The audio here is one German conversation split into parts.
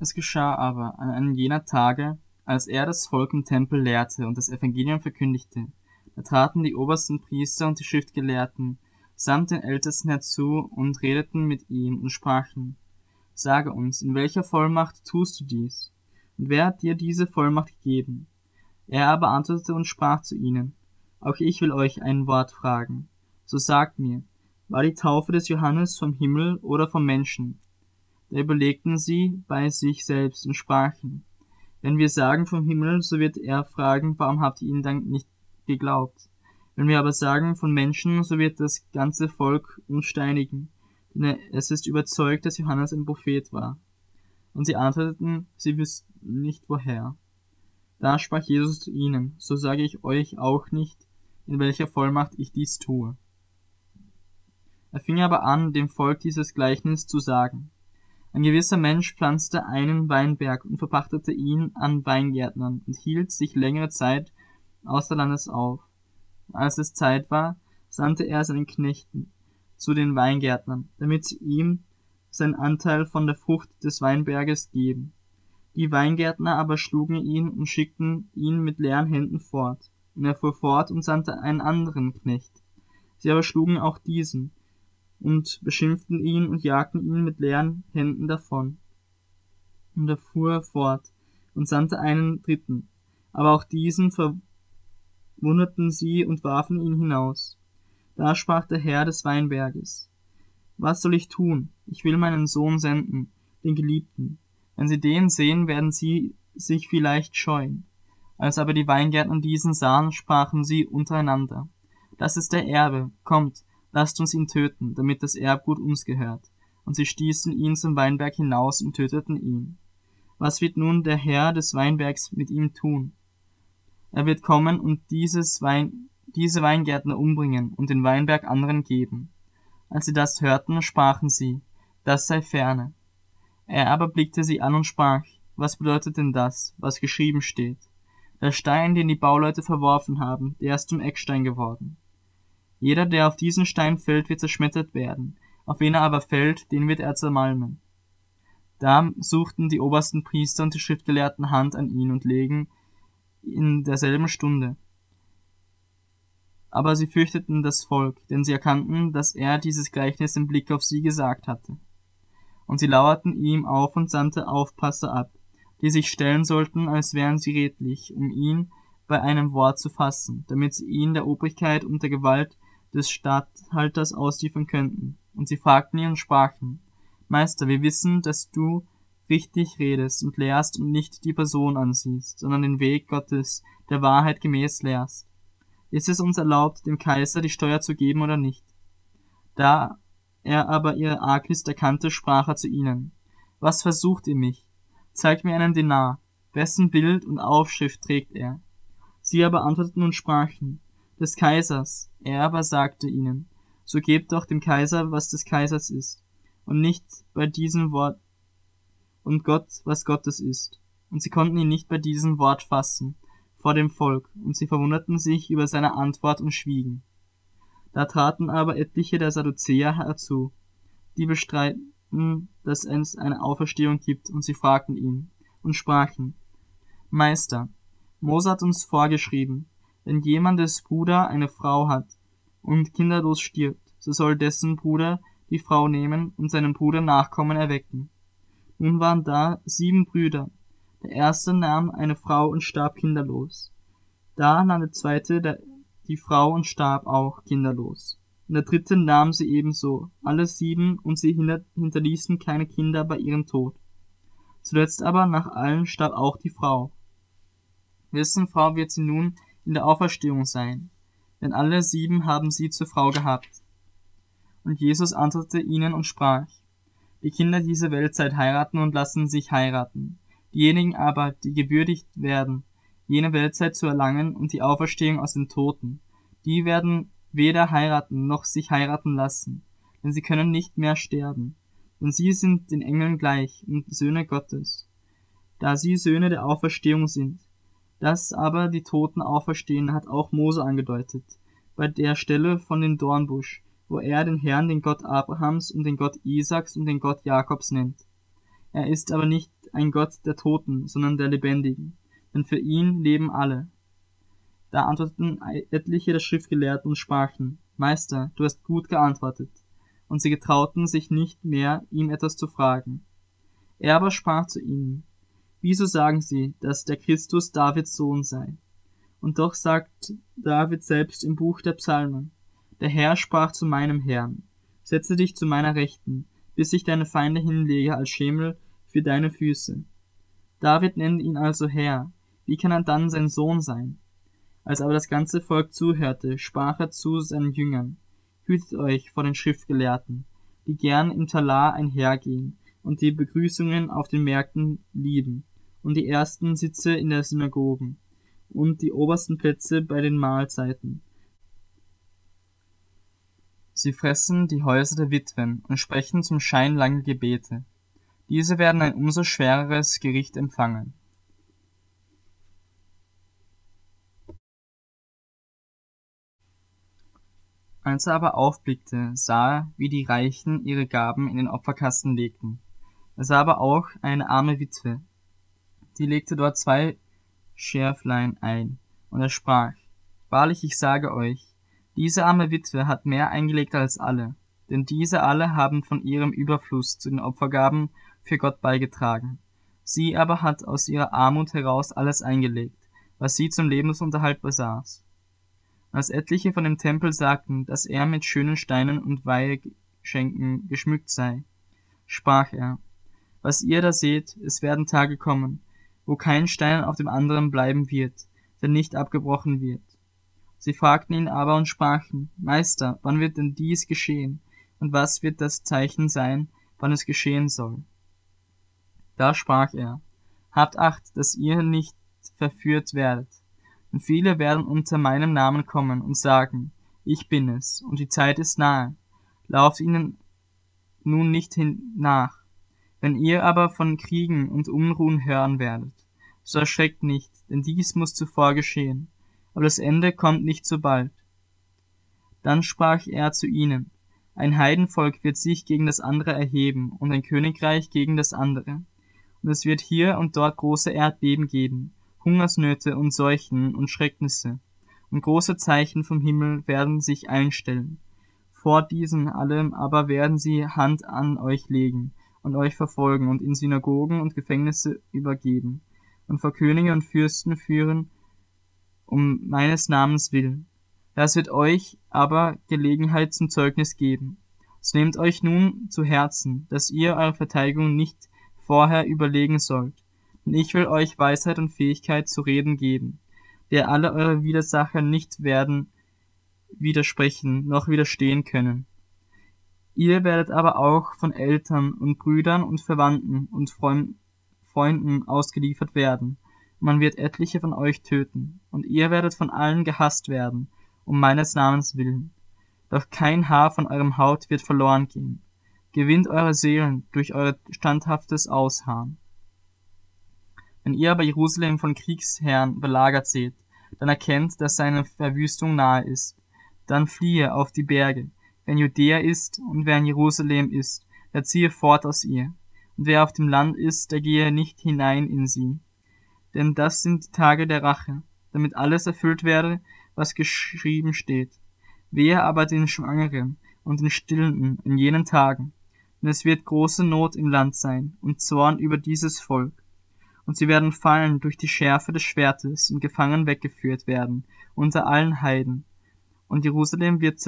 Es geschah aber an einem jener Tage, als er das Volk im Tempel lehrte und das Evangelium verkündigte, da traten die obersten Priester und die Schriftgelehrten samt den Ältesten herzu und redeten mit ihm und sprachen, Sage uns, in welcher Vollmacht tust du dies? Und wer hat dir diese Vollmacht gegeben? Er aber antwortete und sprach zu ihnen, Auch ich will euch ein Wort fragen. So sagt mir, war die Taufe des Johannes vom Himmel oder vom Menschen? Da überlegten sie bei sich selbst und sprachen, wenn wir sagen vom Himmel, so wird er fragen, warum habt ihr ihn dann nicht geglaubt? Wenn wir aber sagen von Menschen, so wird das ganze Volk uns steinigen, denn es ist überzeugt, dass Johannes ein Prophet war. Und sie antworteten, sie wüssten nicht woher. Da sprach Jesus zu ihnen, so sage ich euch auch nicht, in welcher Vollmacht ich dies tue. Er fing aber an, dem Volk dieses Gleichnis zu sagen. Ein gewisser Mensch pflanzte einen Weinberg und verpachtete ihn an Weingärtnern und hielt sich längere Zeit außer Landes auf. Als es Zeit war, sandte er seinen Knechten zu den Weingärtnern, damit sie ihm seinen Anteil von der Frucht des Weinberges geben. Die Weingärtner aber schlugen ihn und schickten ihn mit leeren Händen fort. Und er fuhr fort und sandte einen anderen Knecht. Sie aber schlugen auch diesen und beschimpften ihn und jagten ihn mit leeren Händen davon. Und er fuhr fort und sandte einen dritten. Aber auch diesen verwunderten sie und warfen ihn hinaus. Da sprach der Herr des Weinberges, Was soll ich tun? Ich will meinen Sohn senden, den Geliebten. Wenn sie den sehen, werden sie sich vielleicht scheuen. Als aber die Weingärtner diesen sahen, sprachen sie untereinander. Das ist der Erbe, kommt, lasst uns ihn töten, damit das Erbgut uns gehört. Und sie stießen ihn zum Weinberg hinaus und töteten ihn. Was wird nun der Herr des Weinbergs mit ihm tun? Er wird kommen und dieses Wein, diese Weingärtner umbringen und den Weinberg anderen geben. Als sie das hörten, sprachen sie, das sei ferne. Er aber blickte sie an und sprach, was bedeutet denn das, was geschrieben steht? Der Stein, den die Bauleute verworfen haben, der ist zum Eckstein geworden. Jeder, der auf diesen Stein fällt, wird zerschmettert werden, auf wen er aber fällt, den wird er zermalmen. Da suchten die obersten Priester und die Schriftgelehrten Hand an ihn und legen in derselben Stunde. Aber sie fürchteten das Volk, denn sie erkannten, dass er dieses Gleichnis im Blick auf sie gesagt hatte. Und sie lauerten ihm auf und sandte Aufpasser ab, die sich stellen sollten, als wären sie redlich, um ihn bei einem Wort zu fassen, damit sie ihn der Obrigkeit und der Gewalt des Statthalters ausliefern könnten. Und sie fragten ihn und sprachen, Meister, wir wissen, dass du richtig redest und lehrst und nicht die Person ansiehst, sondern den Weg Gottes der Wahrheit gemäß lehrst. Ist es uns erlaubt, dem Kaiser die Steuer zu geben oder nicht? Da er aber ihre Arglist erkannte, sprach er zu ihnen, Was versucht ihr mich? Zeigt mir einen Denar, wessen Bild und Aufschrift trägt er? Sie aber antworteten und sprachen, des Kaisers. Er aber sagte ihnen, so gebt doch dem Kaiser, was des Kaisers ist, und nicht bei diesem Wort, und Gott, was Gottes ist. Und sie konnten ihn nicht bei diesem Wort fassen, vor dem Volk, und sie verwunderten sich über seine Antwort und schwiegen. Da traten aber etliche der Sadduzäer herzu, die bestreiten, dass es eine Auferstehung gibt, und sie fragten ihn und sprachen, Meister, Mose hat uns vorgeschrieben, wenn jemandes Bruder eine Frau hat und kinderlos stirbt, so soll dessen Bruder die Frau nehmen und seinem Bruder Nachkommen erwecken. Nun waren da sieben Brüder. Der erste nahm eine Frau und starb kinderlos. Da nahm der zweite die Frau und starb auch kinderlos. Und der dritte nahm sie ebenso, alle sieben, und sie hinterließen keine Kinder bei ihrem Tod. Zuletzt aber nach allen starb auch die Frau. Wessen Frau wird sie nun in der Auferstehung sein? Denn alle sieben haben sie zur Frau gehabt. Und Jesus antwortete ihnen und sprach, die Kinder dieser Weltzeit heiraten und lassen sich heiraten. Diejenigen aber, die gewürdigt werden, jene Weltzeit zu erlangen und die Auferstehung aus den Toten. Die werden weder heiraten noch sich heiraten lassen, denn sie können nicht mehr sterben. Denn sie sind den Engeln gleich und Söhne Gottes, da sie Söhne der Auferstehung sind. Dass aber die Toten auferstehen, hat auch Mose angedeutet, bei der Stelle von dem Dornbusch, wo er den Herrn den Gott Abrahams und den Gott Isaaks und den Gott Jakobs nennt. Er ist aber nicht ein Gott der Toten, sondern der Lebendigen, denn für ihn leben alle. Da antworteten etliche der Schriftgelehrten und sprachen, Meister, du hast gut geantwortet. Und sie getrauten sich nicht mehr, ihm etwas zu fragen. Er aber sprach zu ihnen, Wieso sagen sie, dass der Christus Davids Sohn sei? Und doch sagt David selbst im Buch der Psalmen, der Herr sprach zu meinem Herrn, setze dich zu meiner Rechten, bis ich deine Feinde hinlege als Schemel für deine Füße. David nennt ihn also Herr, wie kann er dann sein Sohn sein? Als aber das ganze Volk zuhörte, sprach er zu seinen Jüngern, Hütet euch vor den Schriftgelehrten, die gern im Talar einhergehen und die Begrüßungen auf den Märkten lieben und die ersten Sitze in der Synagogen und die obersten Plätze bei den Mahlzeiten. Sie fressen die Häuser der Witwen und sprechen zum Schein lange Gebete. Diese werden ein umso schwereres Gericht empfangen. Als er aber aufblickte, sah er, wie die Reichen ihre Gaben in den Opferkasten legten. Er sah aber auch eine arme Witwe, die legte dort zwei Schärflein ein, und er sprach, Wahrlich, ich sage euch, diese arme Witwe hat mehr eingelegt als alle, denn diese alle haben von ihrem Überfluss zu den Opfergaben für Gott beigetragen. Sie aber hat aus ihrer Armut heraus alles eingelegt, was sie zum Lebensunterhalt besaß. Als etliche von dem Tempel sagten, dass er mit schönen Steinen und Weihegeschenken geschmückt sei, sprach er, was ihr da seht, es werden Tage kommen, wo kein Stein auf dem anderen bleiben wird, der nicht abgebrochen wird. Sie fragten ihn aber und sprachen, Meister, wann wird denn dies geschehen, und was wird das Zeichen sein, wann es geschehen soll? Da sprach er, Habt acht, dass ihr nicht verführt werdet. Und viele werden unter meinem Namen kommen und sagen, ich bin es, und die Zeit ist nahe. Lauft ihnen nun nicht hin nach. Wenn ihr aber von Kriegen und Unruhen hören werdet, so erschreckt nicht, denn dies muss zuvor geschehen, aber das Ende kommt nicht so bald. Dann sprach er zu ihnen, ein Heidenvolk wird sich gegen das andere erheben und ein Königreich gegen das andere. Und es wird hier und dort große Erdbeben geben, Hungersnöte und Seuchen und Schrecknisse, und große Zeichen vom Himmel werden sich einstellen. Vor diesen allem aber werden sie Hand an euch legen und euch verfolgen und in Synagogen und Gefängnisse übergeben und vor Könige und Fürsten führen, um meines Namens willen. Das wird euch aber Gelegenheit zum Zeugnis geben. So nehmt euch nun zu Herzen, dass ihr eure Verteidigung nicht vorher überlegen sollt, und ich will euch Weisheit und Fähigkeit zu reden geben, der alle eure Widersacher nicht werden widersprechen noch widerstehen können. Ihr werdet aber auch von Eltern und Brüdern und Verwandten und Freunden ausgeliefert werden. Man wird etliche von euch töten, und ihr werdet von allen gehasst werden, um meines Namens willen. Doch kein Haar von eurem Haut wird verloren gehen. Gewinnt eure Seelen durch euer standhaftes Ausharren. Wenn ihr aber Jerusalem von Kriegsherren belagert seht, dann erkennt, dass seine Verwüstung nahe ist. Dann fliehe auf die Berge. Wenn Judäa ist und wer in Jerusalem ist, der ziehe fort aus ihr. Und wer auf dem Land ist, der gehe nicht hinein in sie. Denn das sind die Tage der Rache, damit alles erfüllt werde, was geschrieben steht. Wehe aber den Schwangeren und den Stillenden in jenen Tagen, denn es wird große Not im Land sein und Zorn über dieses Volk und sie werden fallen durch die Schärfe des Schwertes und gefangen weggeführt werden unter allen Heiden. Und Jerusalem wird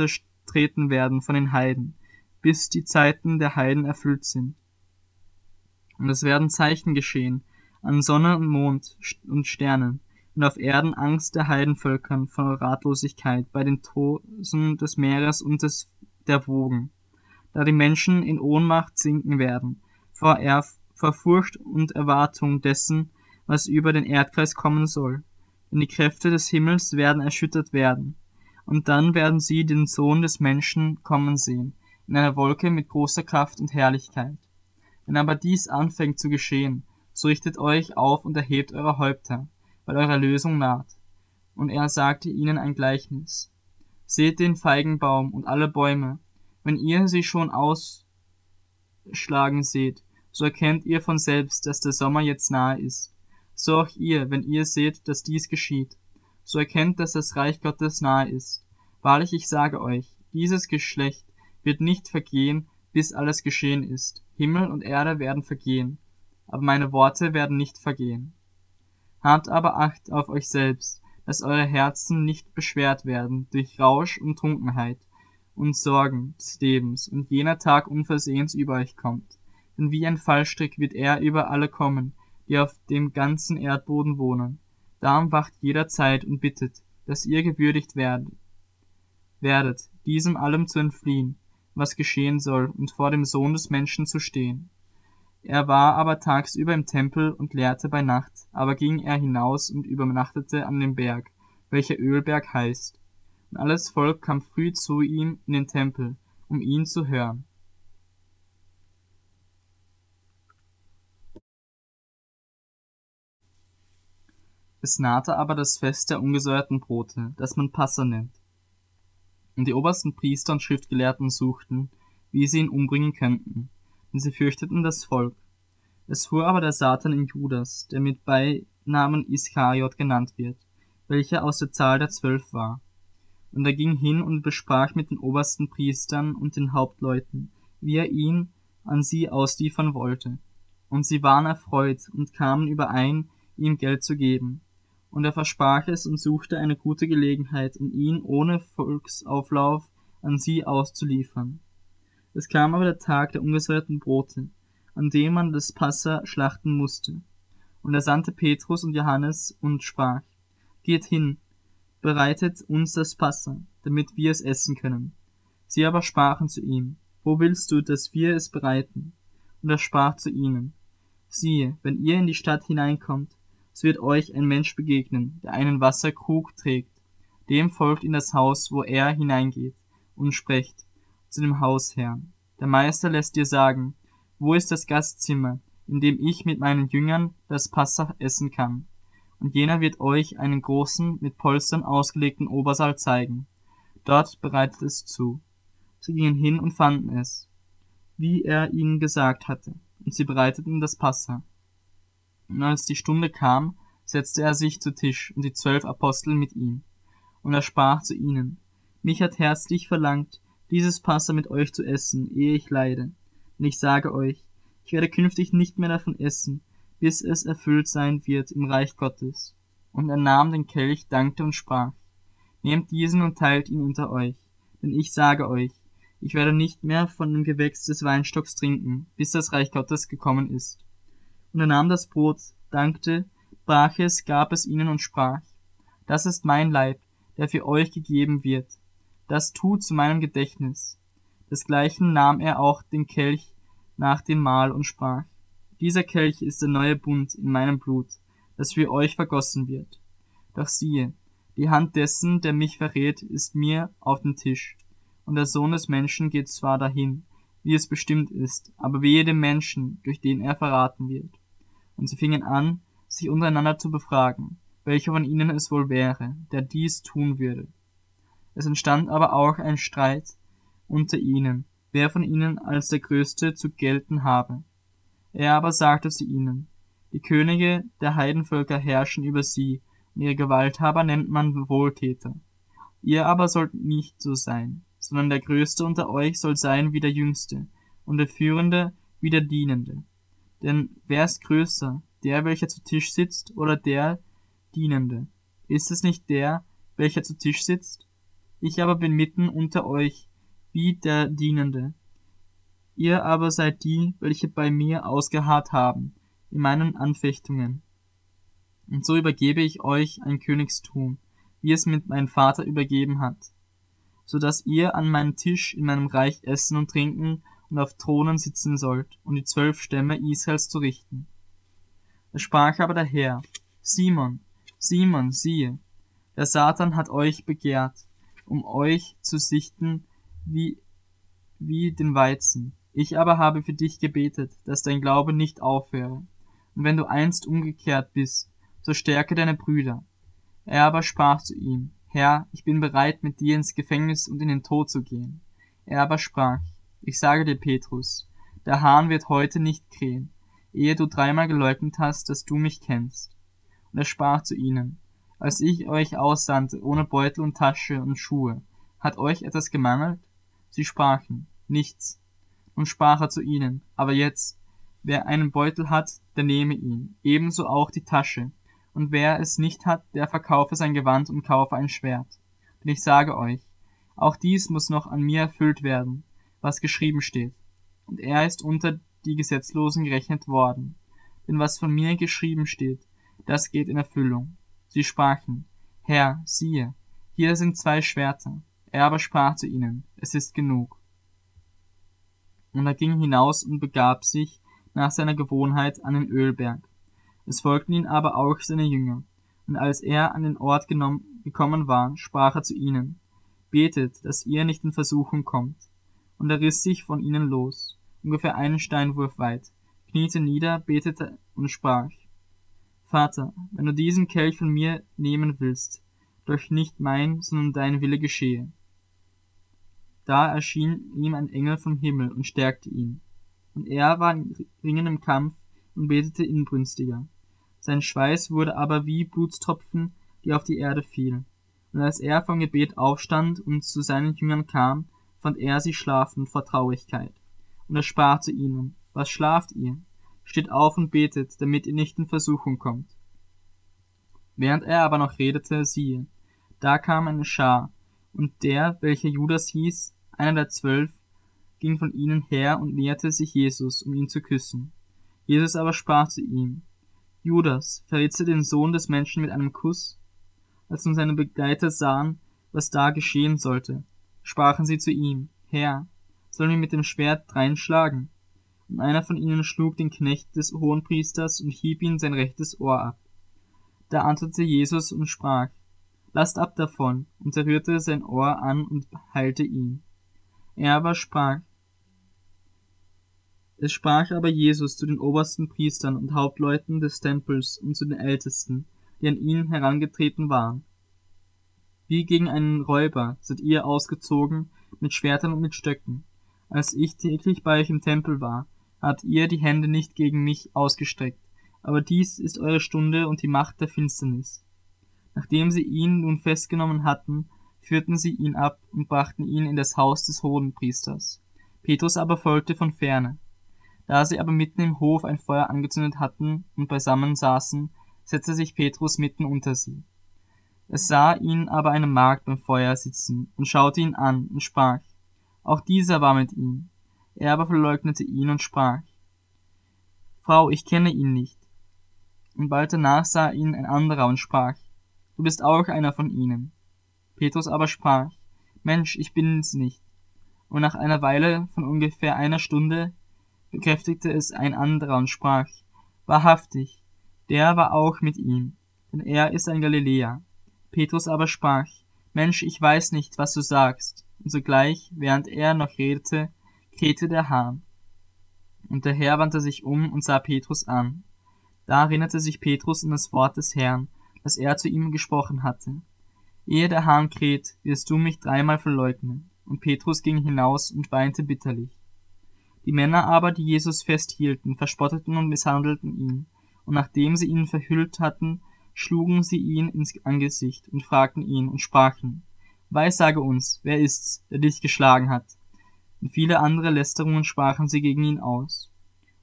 zertreten werden von den Heiden, bis die Zeiten der Heiden erfüllt sind. Und es werden Zeichen geschehen an Sonne und Mond und Sternen, und auf Erden Angst der Heidenvölkern vor Ratlosigkeit bei den Tosen des Meeres und des, der Wogen, da die Menschen in Ohnmacht sinken werden, vor Erf vor Furcht und Erwartung dessen, was über den Erdkreis kommen soll. Denn die Kräfte des Himmels werden erschüttert werden. Und dann werden sie den Sohn des Menschen kommen sehen, in einer Wolke mit großer Kraft und Herrlichkeit. Wenn aber dies anfängt zu geschehen, so richtet euch auf und erhebt eure Häupter, weil eure Lösung naht. Und er sagte ihnen ein Gleichnis. Seht den Feigenbaum und alle Bäume, wenn ihr sie schon ausschlagen seht, so erkennt ihr von selbst, dass der Sommer jetzt nahe ist. So auch ihr, wenn ihr seht, dass dies geschieht. So erkennt, dass das Reich Gottes nahe ist. Wahrlich, ich sage euch, dieses Geschlecht wird nicht vergehen, bis alles geschehen ist. Himmel und Erde werden vergehen, aber meine Worte werden nicht vergehen. Habt aber Acht auf euch selbst, dass eure Herzen nicht beschwert werden durch Rausch und Trunkenheit und Sorgen des Lebens und jener Tag unversehens über euch kommt. Denn wie ein Fallstrick wird er über alle kommen, die auf dem ganzen Erdboden wohnen. Darum wacht jederzeit und bittet, dass ihr gewürdigt werdet, werdet, diesem allem zu entfliehen, was geschehen soll, und vor dem Sohn des Menschen zu stehen. Er war aber tagsüber im Tempel und lehrte bei Nacht, aber ging er hinaus und übernachtete an dem Berg, welcher Ölberg heißt. Und alles Volk kam früh zu ihm in den Tempel, um ihn zu hören. Es nahte aber das Fest der ungesäuerten Brote, das man Passa nennt. Und die obersten Priester und Schriftgelehrten suchten, wie sie ihn umbringen könnten und sie fürchteten das Volk. Es fuhr aber der Satan in Judas, der mit Beinamen Iskariot genannt wird, welcher aus der Zahl der Zwölf war. Und er ging hin und besprach mit den obersten Priestern und den Hauptleuten, wie er ihn an sie ausliefern wollte. Und sie waren erfreut und kamen überein, ihm Geld zu geben. Und er versprach es und suchte eine gute Gelegenheit, um ihn ohne Volksauflauf an sie auszuliefern. Es kam aber der Tag der ungesäuerten Brote, an dem man das Passa schlachten musste. Und er sandte Petrus und Johannes und sprach, Geht hin, bereitet uns das Passa, damit wir es essen können. Sie aber sprachen zu ihm, Wo willst du, dass wir es bereiten? Und er sprach zu ihnen, Siehe, wenn ihr in die Stadt hineinkommt, so wird euch ein Mensch begegnen, der einen Wasserkrug trägt. Dem folgt in das Haus, wo er hineingeht, und sprecht, zu dem Hausherrn. Der Meister lässt dir sagen, wo ist das Gastzimmer, in dem ich mit meinen Jüngern das Passach essen kann? Und jener wird euch einen großen, mit Polstern ausgelegten Obersaal zeigen. Dort bereitet es zu. Sie gingen hin und fanden es, wie er ihnen gesagt hatte, und sie bereiteten das Passa. Und als die Stunde kam, setzte er sich zu Tisch und die zwölf Apostel mit ihm. Und er sprach zu ihnen, mich hat herzlich verlangt, dieses Passa mit euch zu essen, ehe ich leide. Und ich sage euch, ich werde künftig nicht mehr davon essen, bis es erfüllt sein wird im Reich Gottes. Und er nahm den Kelch, dankte und sprach, Nehmt diesen und teilt ihn unter euch, denn ich sage euch, ich werde nicht mehr von dem Gewächs des Weinstocks trinken, bis das Reich Gottes gekommen ist. Und er nahm das Brot, dankte, brach es, gab es ihnen und sprach, Das ist mein Leib, der für euch gegeben wird das tut zu meinem Gedächtnis. Desgleichen nahm er auch den Kelch nach dem Mahl und sprach, dieser Kelch ist der neue Bund in meinem Blut, das für euch vergossen wird. Doch siehe, die Hand dessen, der mich verrät, ist mir auf dem Tisch, und der Sohn des Menschen geht zwar dahin, wie es bestimmt ist, aber wehe dem Menschen, durch den er verraten wird. Und sie fingen an, sich untereinander zu befragen, welcher von ihnen es wohl wäre, der dies tun würde. Es entstand aber auch ein Streit unter ihnen, wer von ihnen als der Größte zu gelten habe. Er aber sagte zu ihnen, die Könige der Heidenvölker herrschen über sie, und ihre Gewalthaber nennt man Wohltäter. Ihr aber sollt nicht so sein, sondern der Größte unter euch soll sein wie der Jüngste, und der Führende wie der Dienende. Denn wer ist größer, der, welcher zu Tisch sitzt, oder der Dienende? Ist es nicht der, welcher zu Tisch sitzt? Ich aber bin mitten unter euch, wie der Dienende. Ihr aber seid die, welche bei mir ausgeharrt haben, in meinen Anfechtungen. Und so übergebe ich euch ein Königstum, wie es mit meinem Vater übergeben hat, so dass ihr an meinem Tisch in meinem Reich essen und trinken und auf Thronen sitzen sollt, um die zwölf Stämme Israels zu richten. Es sprach aber der Herr, Simon, Simon, siehe, der Satan hat euch begehrt, um euch zu sichten wie, wie den Weizen. Ich aber habe für dich gebetet, dass dein Glaube nicht aufhöre. Und wenn du einst umgekehrt bist, so stärke deine Brüder. Er aber sprach zu ihm, Herr, ich bin bereit, mit dir ins Gefängnis und in den Tod zu gehen. Er aber sprach, ich sage dir, Petrus, der Hahn wird heute nicht krähen, ehe du dreimal geleugnet hast, dass du mich kennst. Und er sprach zu ihnen, als ich euch aussandte, ohne Beutel und Tasche und Schuhe, hat euch etwas gemangelt? Sie sprachen, nichts. Und sprach er zu ihnen, aber jetzt, wer einen Beutel hat, der nehme ihn, ebenso auch die Tasche, und wer es nicht hat, der verkaufe sein Gewand und kaufe ein Schwert. Denn ich sage euch, auch dies muss noch an mir erfüllt werden, was geschrieben steht. Und er ist unter die Gesetzlosen gerechnet worden. Denn was von mir geschrieben steht, das geht in Erfüllung. Sie sprachen, Herr, siehe, hier sind zwei Schwerter. Er aber sprach zu ihnen, es ist genug. Und er ging hinaus und begab sich nach seiner Gewohnheit an den Ölberg. Es folgten ihn aber auch seine Jünger. Und als er an den Ort genommen, gekommen war, sprach er zu ihnen, Betet, dass ihr nicht in Versuchung kommt. Und er riss sich von ihnen los, ungefähr einen Steinwurf weit, kniete nieder, betete und sprach, Vater, wenn du diesen Kelch von mir nehmen willst, doch nicht mein, sondern dein Wille geschehe. Da erschien ihm ein Engel vom Himmel und stärkte ihn. Und er war in ringendem Kampf und betete inbrünstiger. Sein Schweiß wurde aber wie Blutstropfen, die auf die Erde fielen. Und als er vom Gebet aufstand und zu seinen Jüngern kam, fand er sie schlafend vor Traurigkeit. Und er sprach zu ihnen, was schlaft ihr? Steht auf und betet, damit ihr nicht in Versuchung kommt. Während er aber noch redete, siehe, da kam eine Schar, und der, welcher Judas hieß, einer der zwölf, ging von ihnen her und näherte sich Jesus, um ihn zu küssen. Jesus aber sprach zu ihm, Judas, verrätst du den Sohn des Menschen mit einem Kuss? Als nun seine Begleiter sahen, was da geschehen sollte, sprachen sie zu ihm, Herr, sollen wir mit dem Schwert dreinschlagen? Und einer von ihnen schlug den Knecht des Hohenpriesters und hieb ihm sein rechtes Ohr ab. Da antwortete Jesus und sprach, Lasst ab davon, und er rührte sein Ohr an und heilte ihn. Er aber sprach, es sprach aber Jesus zu den obersten Priestern und Hauptleuten des Tempels und zu den Ältesten, die an ihn herangetreten waren. Wie gegen einen Räuber seid ihr ausgezogen mit Schwertern und mit Stöcken. Als ich täglich bei euch im Tempel war, habt ihr die Hände nicht gegen mich ausgestreckt, aber dies ist eure Stunde und die Macht der Finsternis. Nachdem sie ihn nun festgenommen hatten, führten sie ihn ab und brachten ihn in das Haus des Hohenpriesters. Petrus aber folgte von ferne. Da sie aber mitten im Hof ein Feuer angezündet hatten und beisammen saßen, setzte sich Petrus mitten unter sie. Es sah ihn aber eine Magd beim Feuer sitzen und schaute ihn an und sprach, auch dieser war mit ihm. Er aber verleugnete ihn und sprach, Frau, ich kenne ihn nicht. Und bald danach sah ihn ein anderer und sprach, Du bist auch einer von ihnen. Petrus aber sprach, Mensch, ich bin's nicht. Und nach einer Weile von ungefähr einer Stunde bekräftigte es ein anderer und sprach, Wahrhaftig, der war auch mit ihm, denn er ist ein Galiläer. Petrus aber sprach, Mensch, ich weiß nicht, was du sagst. Und sogleich, während er noch redete, krähte der Hahn. Und der Herr wandte sich um und sah Petrus an. Da erinnerte sich Petrus an das Wort des Herrn, das er zu ihm gesprochen hatte. Ehe der Hahn kräht, wirst du mich dreimal verleugnen. Und Petrus ging hinaus und weinte bitterlich. Die Männer aber, die Jesus festhielten, verspotteten und misshandelten ihn, und nachdem sie ihn verhüllt hatten, schlugen sie ihn ins Angesicht und fragten ihn und sprachen, Weissage uns, wer ist's, der dich geschlagen hat? Und viele andere Lästerungen sprachen sie gegen ihn aus.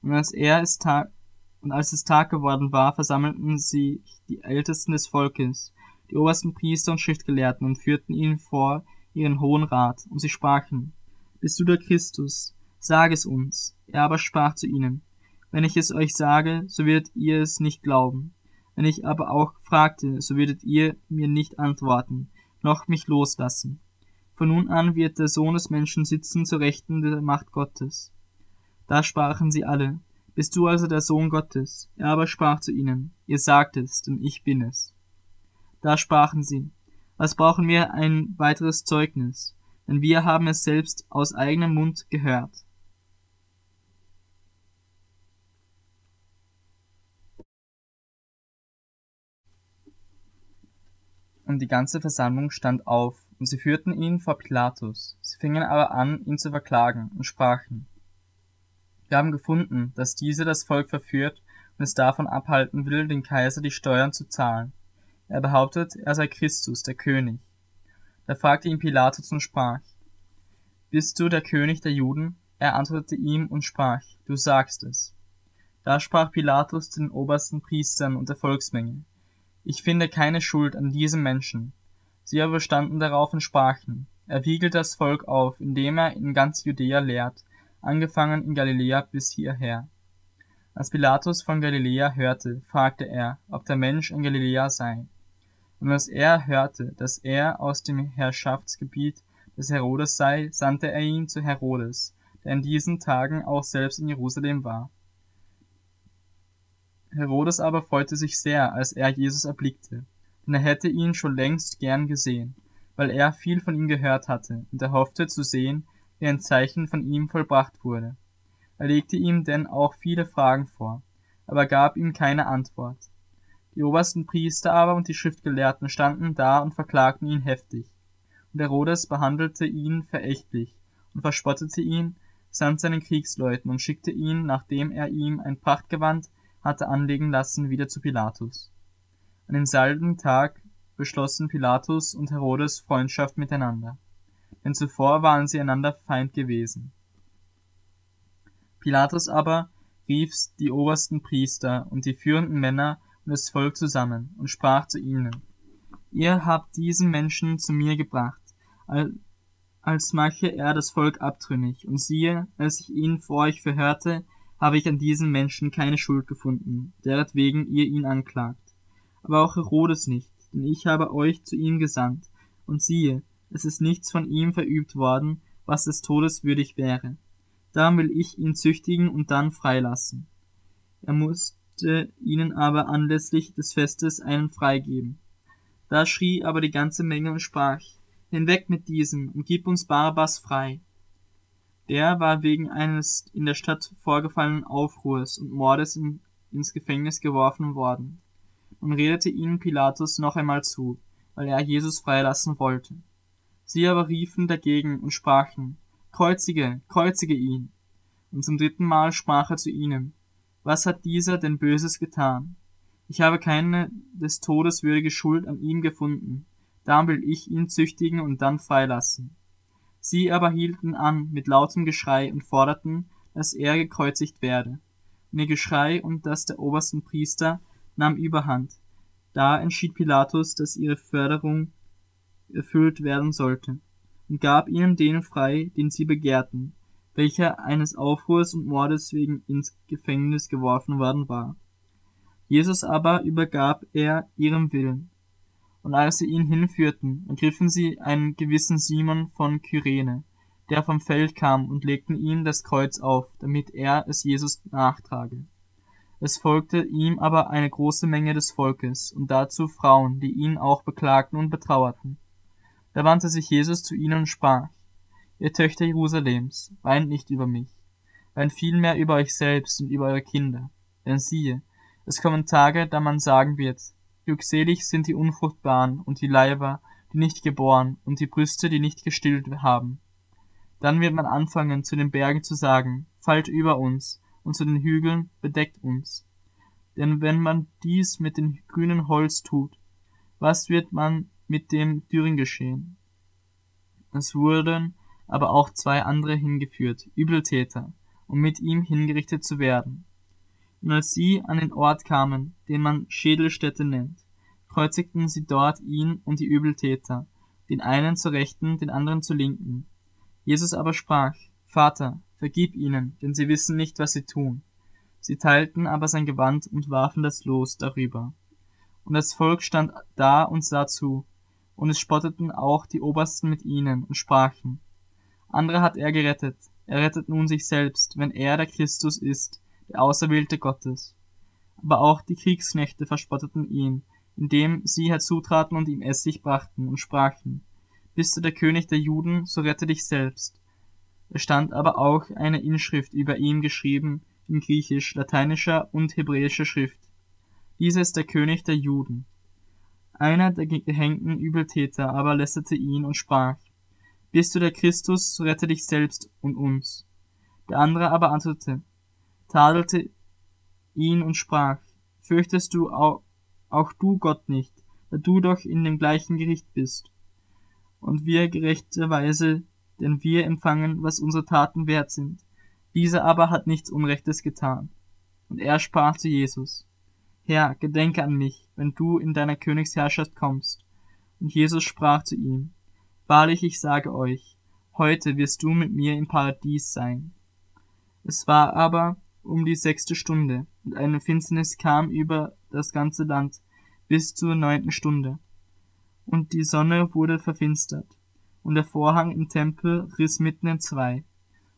Und als er es Tag, und als es Tag geworden war, versammelten sie die Ältesten des Volkes, die obersten Priester und Schriftgelehrten und führten ihn vor ihren hohen Rat, und sie sprachen, Bist du der Christus? Sag es uns. Er aber sprach zu ihnen, Wenn ich es euch sage, so werdet ihr es nicht glauben. Wenn ich aber auch fragte, so würdet ihr mir nicht antworten, noch mich loslassen. Von nun an wird der Sohn des Menschen sitzen zur Rechten der Macht Gottes. Da sprachen sie alle, Bist du also der Sohn Gottes? Er aber sprach zu ihnen, Ihr sagt es, denn ich bin es. Da sprachen sie, Was brauchen wir ein weiteres Zeugnis? Denn wir haben es selbst aus eigenem Mund gehört. Und die ganze Versammlung stand auf, und sie führten ihn vor Pilatus. Sie fingen aber an, ihn zu verklagen, und sprachen, Wir haben gefunden, dass diese das Volk verführt und es davon abhalten will, den Kaiser die Steuern zu zahlen. Er behauptet, er sei Christus, der König. Da fragte ihn Pilatus und sprach, Bist du der König der Juden? Er antwortete ihm und sprach, Du sagst es. Da sprach Pilatus zu den obersten Priestern und der Volksmenge, Ich finde keine Schuld an diesem Menschen. Sie aber standen darauf und sprachen, er wiegelt das Volk auf, indem er in ganz Judäa lehrt, angefangen in Galiläa bis hierher. Als Pilatus von Galiläa hörte, fragte er, ob der Mensch in Galiläa sei. Und als er hörte, dass er aus dem Herrschaftsgebiet des Herodes sei, sandte er ihn zu Herodes, der in diesen Tagen auch selbst in Jerusalem war. Herodes aber freute sich sehr, als er Jesus erblickte, denn er hätte ihn schon längst gern gesehen, weil er viel von ihm gehört hatte, und er hoffte zu sehen, wie ein Zeichen von ihm vollbracht wurde. Er legte ihm denn auch viele Fragen vor, aber gab ihm keine Antwort. Die obersten Priester aber und die Schriftgelehrten standen da und verklagten ihn heftig. Und Herodes behandelte ihn verächtlich und verspottete ihn, samt seinen Kriegsleuten und schickte ihn, nachdem er ihm ein Prachtgewand hatte anlegen lassen, wieder zu Pilatus. An demselben Tag beschlossen Pilatus und Herodes Freundschaft miteinander, denn zuvor waren sie einander Feind gewesen. Pilatus aber rief die obersten Priester und die führenden Männer und das Volk zusammen und sprach zu ihnen, Ihr habt diesen Menschen zu mir gebracht, als mache er das Volk abtrünnig, und siehe, als ich ihn vor euch verhörte, habe ich an diesem Menschen keine Schuld gefunden, deretwegen ihr ihn anklagt. Aber auch Herodes nicht, denn ich habe euch zu ihm gesandt, und siehe, es ist nichts von ihm verübt worden, was des Todes würdig wäre. Darum will ich ihn züchtigen und dann freilassen. Er muss musste ihnen aber anlässlich des Festes einen freigeben. Da schrie aber die ganze Menge und sprach, Hinweg mit diesem und gib uns Barabbas frei. Der war wegen eines in der Stadt vorgefallenen Aufruhrs und Mordes in, ins Gefängnis geworfen worden. Und redete ihnen Pilatus noch einmal zu, weil er Jesus freilassen wollte. Sie aber riefen dagegen und sprachen, Kreuzige, kreuzige ihn. Und zum dritten Mal sprach er zu ihnen, was hat dieser denn Böses getan? Ich habe keine des Todes würdige Schuld an ihm gefunden, darum will ich ihn züchtigen und dann freilassen. Sie aber hielten an mit lautem Geschrei und forderten, dass er gekreuzigt werde. Und ihr Geschrei und das der obersten Priester nahm überhand. Da entschied Pilatus, dass ihre Förderung erfüllt werden sollte, und gab ihnen den frei, den sie begehrten, welcher eines Aufruhrs und Mordes wegen ins Gefängnis geworfen worden war. Jesus aber übergab er ihrem Willen. Und als sie ihn hinführten, ergriffen sie einen gewissen Simon von Kyrene, der vom Feld kam, und legten ihm das Kreuz auf, damit er es Jesus nachtrage. Es folgte ihm aber eine große Menge des Volkes, und dazu Frauen, die ihn auch beklagten und betrauerten. Da wandte sich Jesus zu ihnen und sprach, Ihr Töchter Jerusalems, weint nicht über mich, weint vielmehr über euch selbst und über eure Kinder. Denn siehe, es kommen Tage, da man sagen wird, glückselig sind die Unfruchtbaren und die Leiber, die nicht geboren, und die Brüste, die nicht gestillt haben. Dann wird man anfangen, zu den Bergen zu sagen, fallt über uns, und zu den Hügeln, bedeckt uns. Denn wenn man dies mit dem grünen Holz tut, was wird man mit dem Dürren geschehen? Es wurden aber auch zwei andere hingeführt, Übeltäter, um mit ihm hingerichtet zu werden. Und als sie an den Ort kamen, den man Schädelstätte nennt, kreuzigten sie dort ihn und die Übeltäter, den einen zur Rechten, den anderen zur Linken. Jesus aber sprach, Vater, vergib ihnen, denn sie wissen nicht, was sie tun. Sie teilten aber sein Gewand und warfen das Los darüber. Und das Volk stand da und sah zu, und es spotteten auch die Obersten mit ihnen und sprachen, andere hat er gerettet. Er rettet nun sich selbst, wenn er der Christus ist, der Auserwählte Gottes. Aber auch die Kriegsknechte verspotteten ihn, indem sie herzutraten und ihm Essig brachten und sprachen, Bist du der König der Juden, so rette dich selbst. Es stand aber auch eine Inschrift über ihm geschrieben, in griechisch, lateinischer und hebräischer Schrift. Dieser ist der König der Juden. Einer der gehängten Übeltäter aber lästerte ihn und sprach, bist du der Christus, so rette dich selbst und uns. Der andere aber antwortete, tadelte ihn und sprach, fürchtest du auch, du Gott nicht, da du doch in dem gleichen Gericht bist. Und wir gerechterweise, denn wir empfangen, was unsere Taten wert sind. Dieser aber hat nichts Unrechtes getan. Und er sprach zu Jesus, Herr, gedenke an mich, wenn du in deiner Königsherrschaft kommst. Und Jesus sprach zu ihm, Wahrlich, ich sage euch, heute wirst du mit mir im Paradies sein. Es war aber um die sechste Stunde, und eine Finsternis kam über das ganze Land bis zur neunten Stunde. Und die Sonne wurde verfinstert, und der Vorhang im Tempel riss mitten in zwei.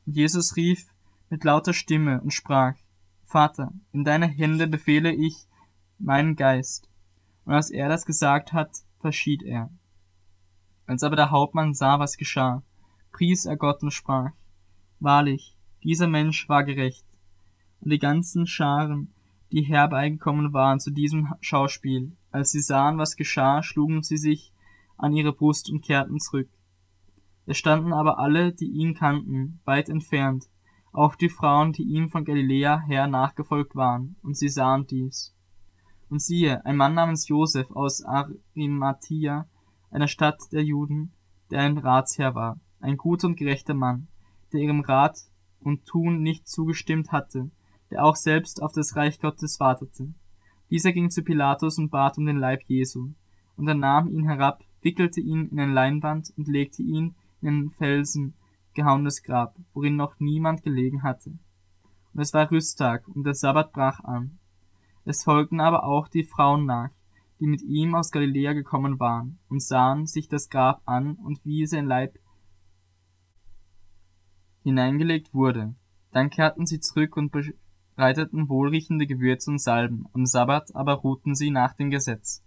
Und Jesus rief mit lauter Stimme und sprach, Vater, in deine Hände befehle ich meinen Geist. Und als er das gesagt hat, verschied er. Als aber der Hauptmann sah, was geschah, pries er Gott und sprach, Wahrlich, dieser Mensch war gerecht. Und die ganzen Scharen, die herbeigekommen waren zu diesem Schauspiel, als sie sahen, was geschah, schlugen sie sich an ihre Brust und kehrten zurück. Es standen aber alle, die ihn kannten, weit entfernt, auch die Frauen, die ihm von Galiläa her nachgefolgt waren, und sie sahen dies. Und siehe, ein Mann namens Joseph aus Arimathia, einer Stadt der Juden, der ein Ratsherr war, ein guter und gerechter Mann, der ihrem Rat und Tun nicht zugestimmt hatte, der auch selbst auf das Reich Gottes wartete. Dieser ging zu Pilatus und bat um den Leib Jesu, und er nahm ihn herab, wickelte ihn in ein Leinband und legte ihn in ein Felsen gehauenes Grab, worin noch niemand gelegen hatte. Und es war Rüsttag, und der Sabbat brach an. Es folgten aber auch die Frauen nach, die mit ihm aus Galiläa gekommen waren, und sahen sich das Grab an und wie sein Leib hineingelegt wurde. Dann kehrten sie zurück und bereiteten wohlriechende Gewürze und Salben, am Sabbat aber ruhten sie nach dem Gesetz.